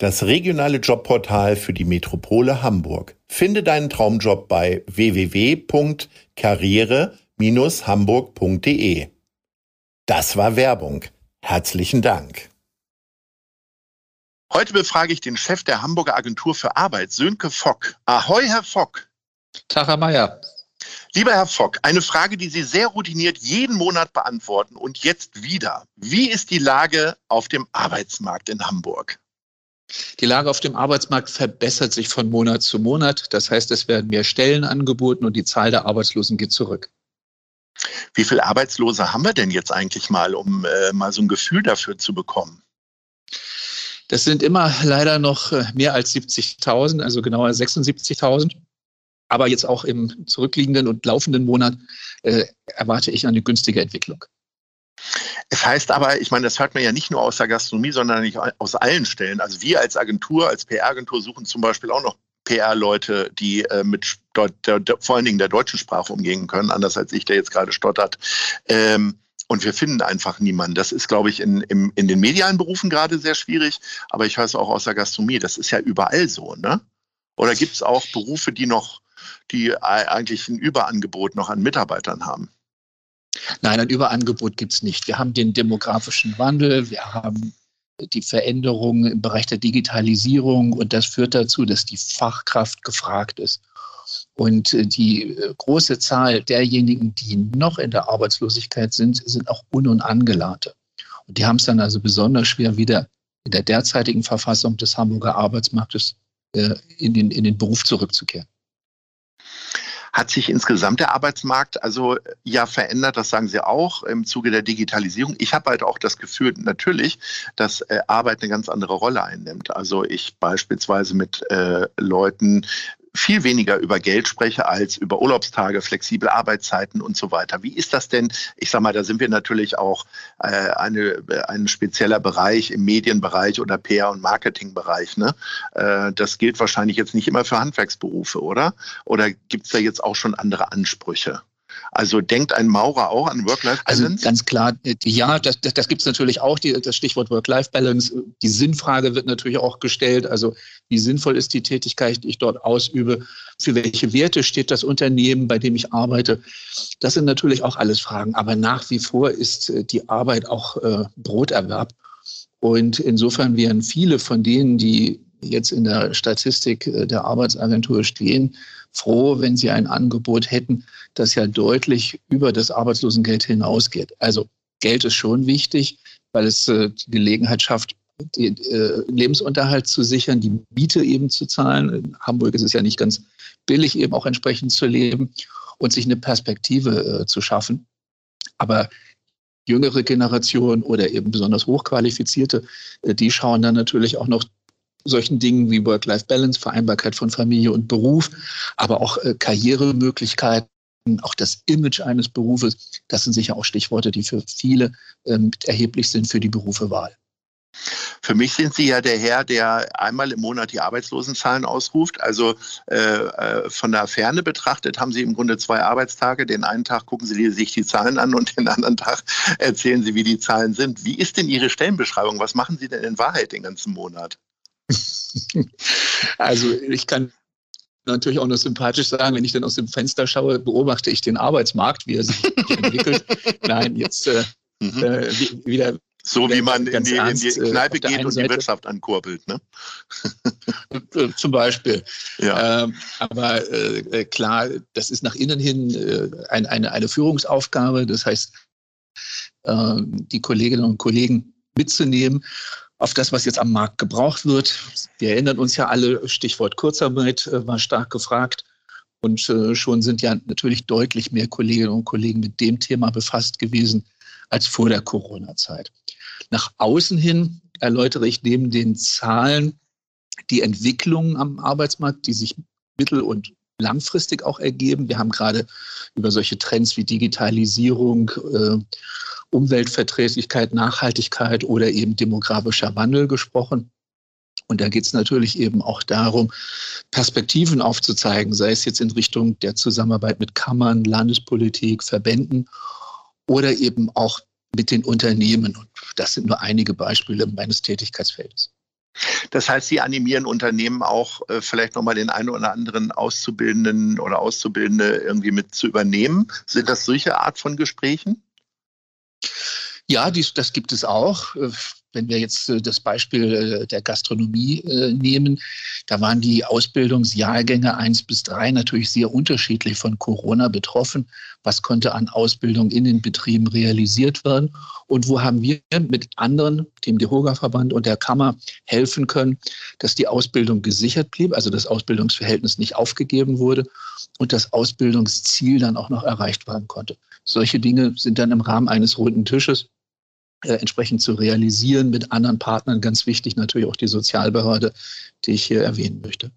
Das regionale Jobportal für die Metropole Hamburg. Finde deinen Traumjob bei www.karriere-hamburg.de. Das war Werbung. Herzlichen Dank. Heute befrage ich den Chef der Hamburger Agentur für Arbeit, Sönke Fock. Ahoi, Herr Fock. Tag, Herr Mayer. Lieber Herr Fock, eine Frage, die Sie sehr routiniert jeden Monat beantworten und jetzt wieder. Wie ist die Lage auf dem Arbeitsmarkt in Hamburg? Die Lage auf dem Arbeitsmarkt verbessert sich von Monat zu Monat. Das heißt, es werden mehr Stellen angeboten und die Zahl der Arbeitslosen geht zurück. Wie viele Arbeitslose haben wir denn jetzt eigentlich mal, um äh, mal so ein Gefühl dafür zu bekommen? Das sind immer leider noch äh, mehr als 70.000, also genauer 76.000. Aber jetzt auch im zurückliegenden und laufenden Monat äh, erwarte ich eine günstige Entwicklung. Es heißt aber, ich meine, das hört man ja nicht nur aus der Gastronomie, sondern nicht aus allen Stellen. Also wir als Agentur, als PR-Agentur suchen zum Beispiel auch noch PR-Leute, die äh, mit der, der, vor allen Dingen der deutschen Sprache umgehen können, anders als ich, der jetzt gerade stottert. Ähm, und wir finden einfach niemanden. Das ist, glaube ich, in, in, in den medialen Berufen gerade sehr schwierig, aber ich höre es auch aus der Gastronomie. Das ist ja überall so, ne? Oder gibt es auch Berufe, die noch die eigentlich ein Überangebot noch an Mitarbeitern haben? Nein, ein Überangebot gibt es nicht. Wir haben den demografischen Wandel, wir haben die Veränderungen im Bereich der Digitalisierung und das führt dazu, dass die Fachkraft gefragt ist. Und die äh, große Zahl derjenigen, die noch in der Arbeitslosigkeit sind, sind auch Un- und Angelernte. Und die haben es dann also besonders schwer, wieder in der derzeitigen Verfassung des Hamburger Arbeitsmarktes äh, in, den, in den Beruf zurückzukehren hat sich insgesamt der Arbeitsmarkt also ja verändert, das sagen Sie auch im Zuge der Digitalisierung. Ich habe halt auch das Gefühl natürlich, dass äh, Arbeit eine ganz andere Rolle einnimmt. Also ich beispielsweise mit äh, Leuten viel weniger über Geld spreche als über Urlaubstage, flexible Arbeitszeiten und so weiter. Wie ist das denn? Ich sage mal, da sind wir natürlich auch äh, eine, ein spezieller Bereich im Medienbereich oder PR- und Marketingbereich. Ne? Äh, das gilt wahrscheinlich jetzt nicht immer für Handwerksberufe, oder? Oder gibt es da jetzt auch schon andere Ansprüche? Also denkt ein Maurer auch an Work-Life-Balance? Also ganz klar, äh, ja, das, das, das gibt es natürlich auch, die, das Stichwort Work-Life-Balance. Die Sinnfrage wird natürlich auch gestellt. Also wie sinnvoll ist die Tätigkeit, die ich dort ausübe? Für welche Werte steht das Unternehmen, bei dem ich arbeite? Das sind natürlich auch alles Fragen. Aber nach wie vor ist äh, die Arbeit auch äh, Broterwerb. Und insofern wären viele von denen, die jetzt in der Statistik äh, der Arbeitsagentur stehen, froh, wenn sie ein Angebot hätten, das ja deutlich über das Arbeitslosengeld hinausgeht. Also Geld ist schon wichtig, weil es äh, die Gelegenheit schafft, den äh, Lebensunterhalt zu sichern, die Miete eben zu zahlen. In Hamburg ist es ja nicht ganz billig, eben auch entsprechend zu leben und sich eine Perspektive zu schaffen. Aber jüngere Generation oder eben besonders hochqualifizierte, die schauen dann natürlich auch noch solchen Dingen wie Work-Life-Balance, Vereinbarkeit von Familie und Beruf, aber auch äh, Karrieremöglichkeiten, auch das Image eines Berufes, das sind sicher auch Stichworte, die für viele ähm, erheblich sind für die Berufe Wahl. Für mich sind Sie ja der Herr, der einmal im Monat die Arbeitslosenzahlen ausruft. Also äh, äh, von der Ferne betrachtet haben Sie im Grunde zwei Arbeitstage. Den einen Tag gucken Sie sich die Zahlen an und den anderen Tag erzählen Sie, wie die Zahlen sind. Wie ist denn Ihre Stellenbeschreibung? Was machen Sie denn in Wahrheit den ganzen Monat? also ich kann natürlich auch nur sympathisch sagen, wenn ich dann aus dem Fenster schaue, beobachte ich den Arbeitsmarkt, wie er sich entwickelt. Nein, jetzt äh, mhm. äh, wieder. So wie man in die, in die, äh, Kneipe geht und die Wirtschaft ankurbelt, ne? Äh, zum Beispiel. Ja. Ähm, aber äh, klar, das ist nach innen hin äh, ein, eine, eine Führungsaufgabe. Das heißt, äh, die Kolleginnen und Kollegen mitzunehmen auf das, was jetzt am Markt gebraucht wird. Wir erinnern uns ja alle, Stichwort Kurzarbeit äh, war stark gefragt. Und äh, schon sind ja natürlich deutlich mehr Kolleginnen und Kollegen mit dem Thema befasst gewesen als vor der Corona-Zeit. Nach außen hin erläutere ich neben den Zahlen die Entwicklungen am Arbeitsmarkt, die sich mittel- und langfristig auch ergeben. Wir haben gerade über solche Trends wie Digitalisierung, äh, Umweltverträglichkeit, Nachhaltigkeit oder eben demografischer Wandel gesprochen. Und da geht es natürlich eben auch darum, Perspektiven aufzuzeigen, sei es jetzt in Richtung der Zusammenarbeit mit Kammern, Landespolitik, Verbänden oder eben auch mit den Unternehmen. Und das sind nur einige Beispiele meines Tätigkeitsfeldes. Das heißt, Sie animieren Unternehmen auch, äh, vielleicht nochmal den einen oder anderen Auszubildenden oder Auszubildende irgendwie mit zu übernehmen. Sind das solche Art von Gesprächen? Ja, dies, das gibt es auch. Äh, wenn wir jetzt äh, das Beispiel äh, der Gastronomie nehmen, da waren die Ausbildungsjahrgänge eins bis drei natürlich sehr unterschiedlich von Corona betroffen. Was konnte an Ausbildung in den Betrieben realisiert werden? Und wo haben wir mit anderen, dem DEHOGA-Verband und der Kammer, helfen können, dass die Ausbildung gesichert blieb, also das Ausbildungsverhältnis nicht aufgegeben wurde und das Ausbildungsziel dann auch noch erreicht werden konnte. Solche Dinge sind dann im Rahmen eines runden Tisches äh, entsprechend zu realisieren mit anderen Partnern. Ganz wichtig natürlich auch die Sozialbehörde, die ich hier erwähnen möchte.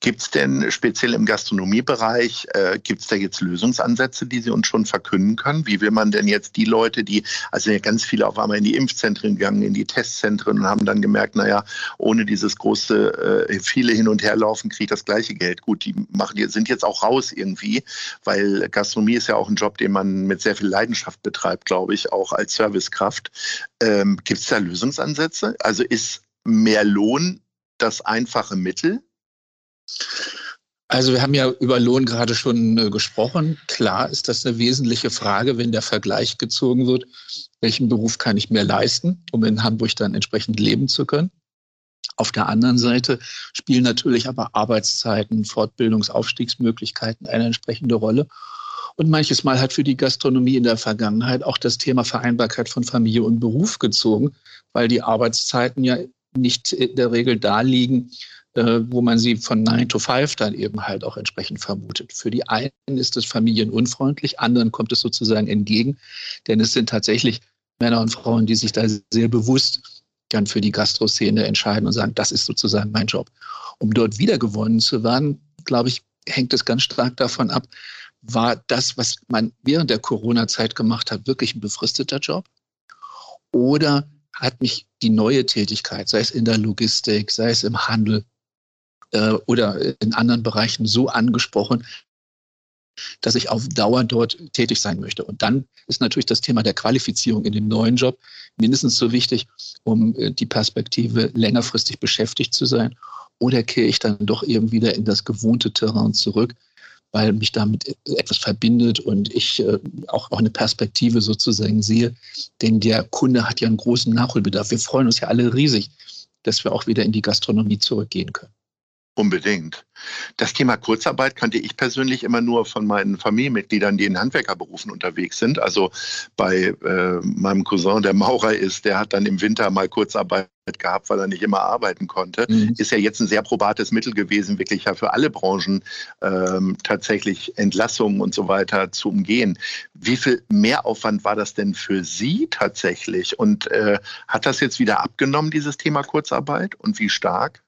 Gibt es denn speziell im Gastronomiebereich, äh, gibt es da jetzt Lösungsansätze, die Sie uns schon verkünden können? Wie will man denn jetzt die Leute, die, also ja ganz viele auf einmal in die Impfzentren gegangen, in die Testzentren und haben dann gemerkt, naja, ohne dieses große, äh, viele hin und her laufen, kriege ich das gleiche Geld. Gut, die machen, die sind jetzt auch raus irgendwie, weil Gastronomie ist ja auch ein Job, den man mit sehr viel Leidenschaft betreibt, glaube ich, auch als Servicekraft. Ähm, gibt es da Lösungsansätze? Also ist mehr Lohn das einfache Mittel? Also wir haben ja über Lohn gerade schon äh, gesprochen. Klar ist das eine wesentliche Frage, wenn der Vergleich gezogen wird, welchen Beruf kann ich mir leisten, um in Hamburg dann entsprechend leben zu können. Auf der anderen Seite spielen natürlich aber Arbeitszeiten, Fortbildungsaufstiegsmöglichkeiten eine entsprechende Rolle. Und manches Mal hat für die Gastronomie in der Vergangenheit auch das Thema Vereinbarkeit von Familie und Beruf gezogen, weil die Arbeitszeiten ja nicht in der Regel da liegen, äh, wo man sie von 9 to 5 dann eben halt auch entsprechend vermutet. Für die einen ist es familienunfreundlich, anderen kommt es sozusagen entgegen, denn es sind tatsächlich Männer und Frauen, die sich da sehr bewusst dann für die Gastroszene entscheiden und sagen, das ist sozusagen mein Job. Um dort wiedergewonnen zu werden, glaube ich, hängt es ganz stark davon ab, war das, was man während der Corona-Zeit gemacht hat, wirklich ein befristeter Job? Oder hat mich die neue Tätigkeit, sei es in der Logistik, sei es im Handel, äh, oder in anderen Bereichen so angesprochen, dass ich auf Dauer dort tätig sein möchte. Und dann ist natürlich das Thema der Qualifizierung in dem neuen Job mindestens so wichtig, um äh, die Perspektive längerfristig beschäftigt zu sein. Oder kehre ich dann doch eben wieder in das gewohnte Terrain zurück, weil mich damit etwas verbindet und ich äh, auch, auch eine Perspektive sozusagen sehe. Denn der Kunde hat ja einen großen Nachholbedarf. Wir freuen uns ja alle riesig, dass wir auch wieder in die Gastronomie zurückgehen können. Unbedingt. Das Thema Kurzarbeit kannte ich persönlich immer nur von meinen Familienmitgliedern, die in Handwerkerberufen unterwegs sind. Also bei äh, meinem Cousin, der Maurer ist, der hat dann im Winter mal Kurzarbeit gehabt, weil er nicht immer arbeiten konnte. Mhm. Ist ja jetzt ein sehr probates Mittel gewesen, wirklich ja für alle Branchen ähm, tatsächlich Entlassungen und so weiter zu umgehen. Wie viel Mehraufwand war das denn für Sie tatsächlich? Und äh, hat das jetzt wieder abgenommen, dieses Thema Kurzarbeit? Und wie stark?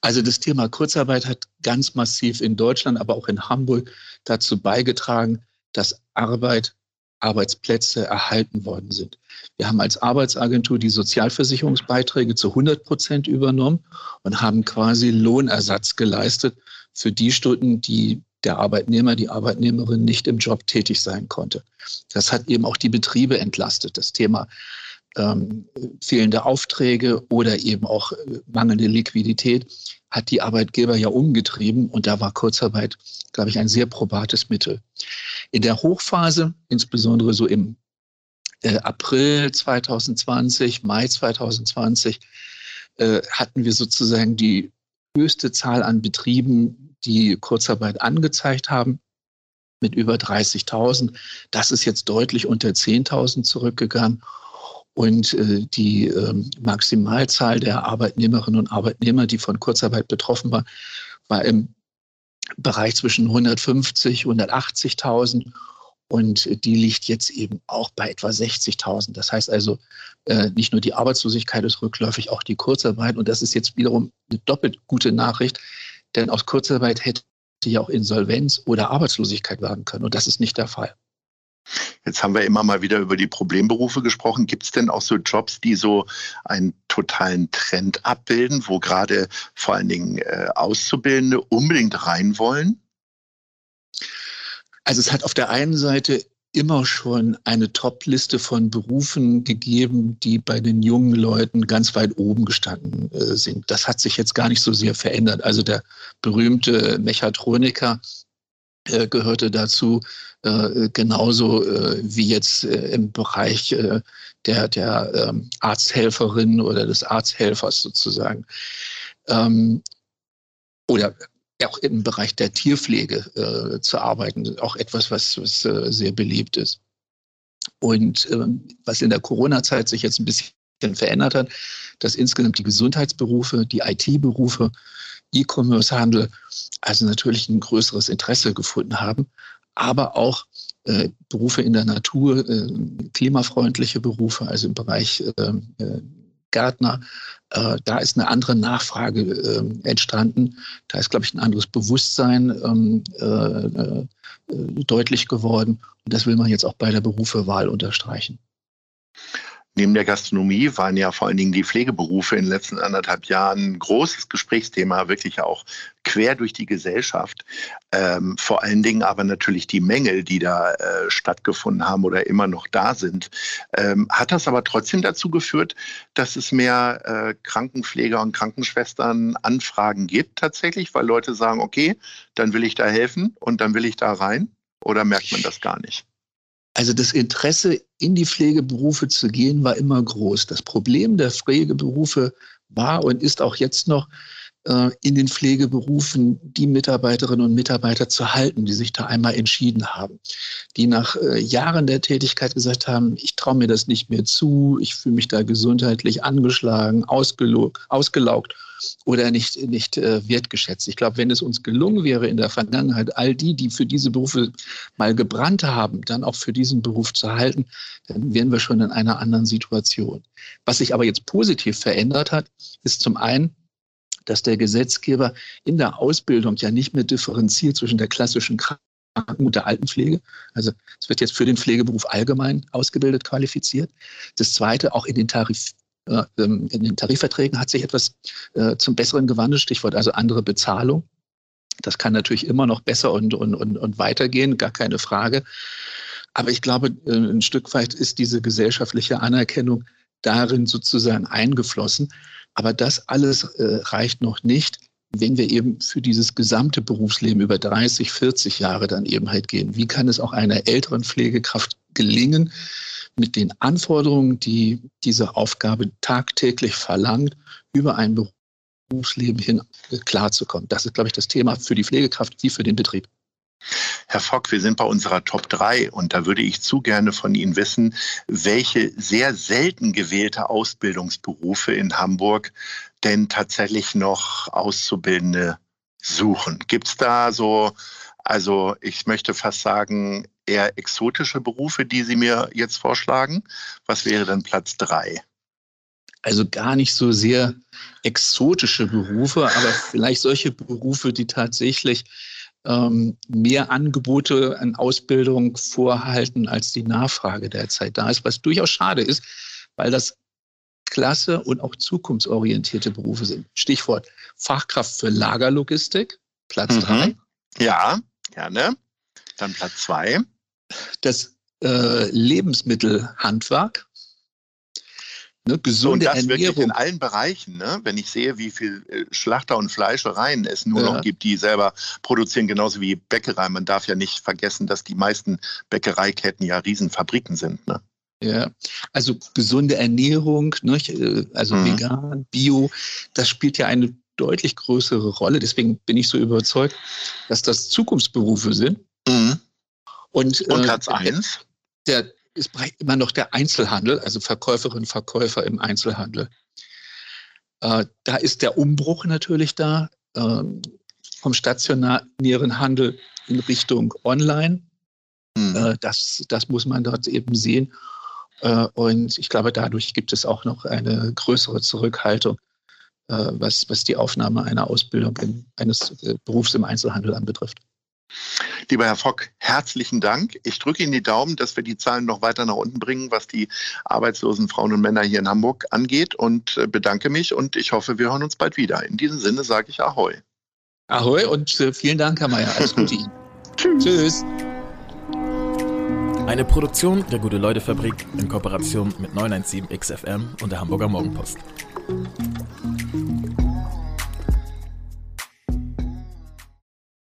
Also das Thema Kurzarbeit hat ganz massiv in Deutschland, aber auch in Hamburg dazu beigetragen, dass Arbeit, Arbeitsplätze erhalten worden sind. Wir haben als Arbeitsagentur die Sozialversicherungsbeiträge zu 100 Prozent übernommen und haben quasi Lohnersatz geleistet für die Stunden, die der Arbeitnehmer, die Arbeitnehmerin nicht im Job tätig sein konnte. Das hat eben auch die Betriebe entlastet. Das Thema ähm, fehlende Aufträge oder eben auch äh, mangelnde Liquidität hat die Arbeitgeber ja umgetrieben und da war Kurzarbeit, glaube ich, ein sehr probates Mittel. In der Hochphase, insbesondere so im äh, April 2020, Mai 2020, äh, hatten wir sozusagen die höchste Zahl an Betrieben, die Kurzarbeit angezeigt haben. mit über 30.000. Das ist jetzt deutlich unter 10.000 zurückgegangen. Und äh, die äh, Maximalzahl der Arbeitnehmerinnen und Arbeitnehmer, die von Kurzarbeit betroffen waren, war im Bereich zwischen 150 und 180.000 und die liegt jetzt eben auch bei etwa 60.000. Das heißt also, äh, nicht nur die Arbeitslosigkeit ist rückläufig, auch die Kurzarbeit. Und das ist jetzt wiederum eine doppelt gute Nachricht, denn aus Kurzarbeit hätte ja auch Insolvenz oder Arbeitslosigkeit werden können. Und das ist nicht der Fall. Jetzt haben wir immer mal wieder über die Problemberufe gesprochen. Gibt es denn auch so Jobs, die so einen totalen Trend abbilden, wo gerade vor allen Dingen äh, Auszubildende unbedingt rein wollen? Also es hat auf der einen Seite immer schon eine Top-Liste von Berufen gegeben, die bei den jungen Leuten ganz weit oben gestanden äh, sind. Das hat sich jetzt gar nicht so sehr verändert. Also der berühmte Mechatroniker äh, gehörte dazu, äh, genauso äh, wie jetzt äh, im Bereich äh, der, der ähm, Arzthelferin oder des Arzthelfers sozusagen. Ähm, oder auch im Bereich der Tierpflege äh, zu arbeiten, auch etwas, was, was sehr beliebt ist. Und ähm, was in der Corona-Zeit sich jetzt ein bisschen verändert hat, dass insgesamt die Gesundheitsberufe, die IT-Berufe, E-Commerce-Handel also natürlich ein größeres Interesse gefunden haben, aber auch äh, Berufe in der Natur, äh, klimafreundliche Berufe, also im Bereich ähm, äh, Gärtner, äh, da ist eine andere Nachfrage äh, entstanden. Da ist, glaube ich, ein anderes Bewusstsein ähm, äh, äh, deutlich geworden. Und das will man jetzt auch bei der Berufewahl unterstreichen. Neben der Gastronomie waren ja vor allen Dingen die Pflegeberufe in den letzten anderthalb Jahren ein großes Gesprächsthema, wirklich auch quer durch die Gesellschaft. Ähm, vor allen Dingen aber natürlich die Mängel, die da äh, stattgefunden haben oder immer noch da sind. Ähm, hat das aber trotzdem dazu geführt, dass es mehr äh, Krankenpfleger und Krankenschwestern Anfragen gibt tatsächlich, weil Leute sagen, okay, dann will ich da helfen und dann will ich da rein? Oder merkt man das gar nicht? Also das Interesse, in die Pflegeberufe zu gehen, war immer groß. Das Problem der Pflegeberufe war und ist auch jetzt noch, äh, in den Pflegeberufen die Mitarbeiterinnen und Mitarbeiter zu halten, die sich da einmal entschieden haben, die nach äh, Jahren der Tätigkeit gesagt haben, ich traue mir das nicht mehr zu, ich fühle mich da gesundheitlich angeschlagen, ausgelaugt oder nicht, nicht äh, wertgeschätzt. Ich glaube, wenn es uns gelungen wäre, in der Vergangenheit all die, die für diese Berufe mal gebrannt haben, dann auch für diesen Beruf zu halten, dann wären wir schon in einer anderen Situation. Was sich aber jetzt positiv verändert hat, ist zum einen, dass der Gesetzgeber in der Ausbildung ja nicht mehr differenziert zwischen der klassischen Kranken- und der Altenpflege. Also es wird jetzt für den Pflegeberuf allgemein ausgebildet, qualifiziert. Das Zweite, auch in den Tarif ähm, in den Tarifverträgen hat sich etwas äh, zum Besseren gewandelt, Stichwort also andere Bezahlung. Das kann natürlich immer noch besser und, und, und, und weitergehen, gar keine Frage. Aber ich glaube, äh, ein Stück weit ist diese gesellschaftliche Anerkennung darin sozusagen eingeflossen. Aber das alles äh, reicht noch nicht, wenn wir eben für dieses gesamte Berufsleben über 30, 40 Jahre dann eben halt gehen. Wie kann es auch einer älteren Pflegekraft gelingen, mit den Anforderungen, die diese Aufgabe tagtäglich verlangt, über ein Berufsleben hin klarzukommen. Das ist, glaube ich, das Thema für die Pflegekraft wie für den Betrieb. Herr Fock, wir sind bei unserer Top 3 und da würde ich zu gerne von Ihnen wissen, welche sehr selten gewählte Ausbildungsberufe in Hamburg denn tatsächlich noch Auszubildende suchen. Gibt es da so, also ich möchte fast sagen, eher exotische Berufe, die Sie mir jetzt vorschlagen? Was wäre dann Platz drei? Also gar nicht so sehr exotische Berufe, aber vielleicht solche Berufe, die tatsächlich ähm, mehr Angebote an Ausbildung vorhalten, als die Nachfrage derzeit da ist, was durchaus schade ist, weil das klasse und auch zukunftsorientierte Berufe sind. Stichwort Fachkraft für Lagerlogistik, Platz mhm. drei. Ja, gerne. Dann Platz zwei das äh, Lebensmittelhandwerk. Ne, gesunde und das Ernährung. wirklich in allen Bereichen. Ne? Wenn ich sehe, wie viel äh, Schlachter und Fleischereien es nur ja. noch gibt, die selber produzieren, genauso wie Bäckerei. Man darf ja nicht vergessen, dass die meisten Bäckereiketten ja Riesenfabriken sind. Ne? Ja, also gesunde Ernährung, ne? also mhm. vegan, bio, das spielt ja eine deutlich größere Rolle. Deswegen bin ich so überzeugt, dass das Zukunftsberufe sind. Mhm Und, und Platz äh, eins? Der ist immer noch der Einzelhandel, also Verkäuferinnen, Verkäufer im Einzelhandel. Äh, da ist der Umbruch natürlich da, äh, vom stationären Handel in Richtung Online. Mhm. Äh, das, das muss man dort eben sehen. Äh, und ich glaube, dadurch gibt es auch noch eine größere Zurückhaltung, äh, was, was die Aufnahme einer Ausbildung in, eines äh, Berufs im Einzelhandel anbetrifft. Lieber Herr Fock, herzlichen Dank. Ich drücke Ihnen die Daumen, dass wir die Zahlen noch weiter nach unten bringen, was die arbeitslosen Frauen und Männer hier in Hamburg angeht und äh, bedanke mich und ich hoffe, wir hören uns bald wieder. In diesem Sinne sage ich Ahoi. Ahoi und äh, vielen Dank, Herr Mayer. Alles Gute Ihnen. Tschüss. Eine Produktion der Gute-Leute-Fabrik in Kooperation mit 917 XFM und der Hamburger Morgenpost.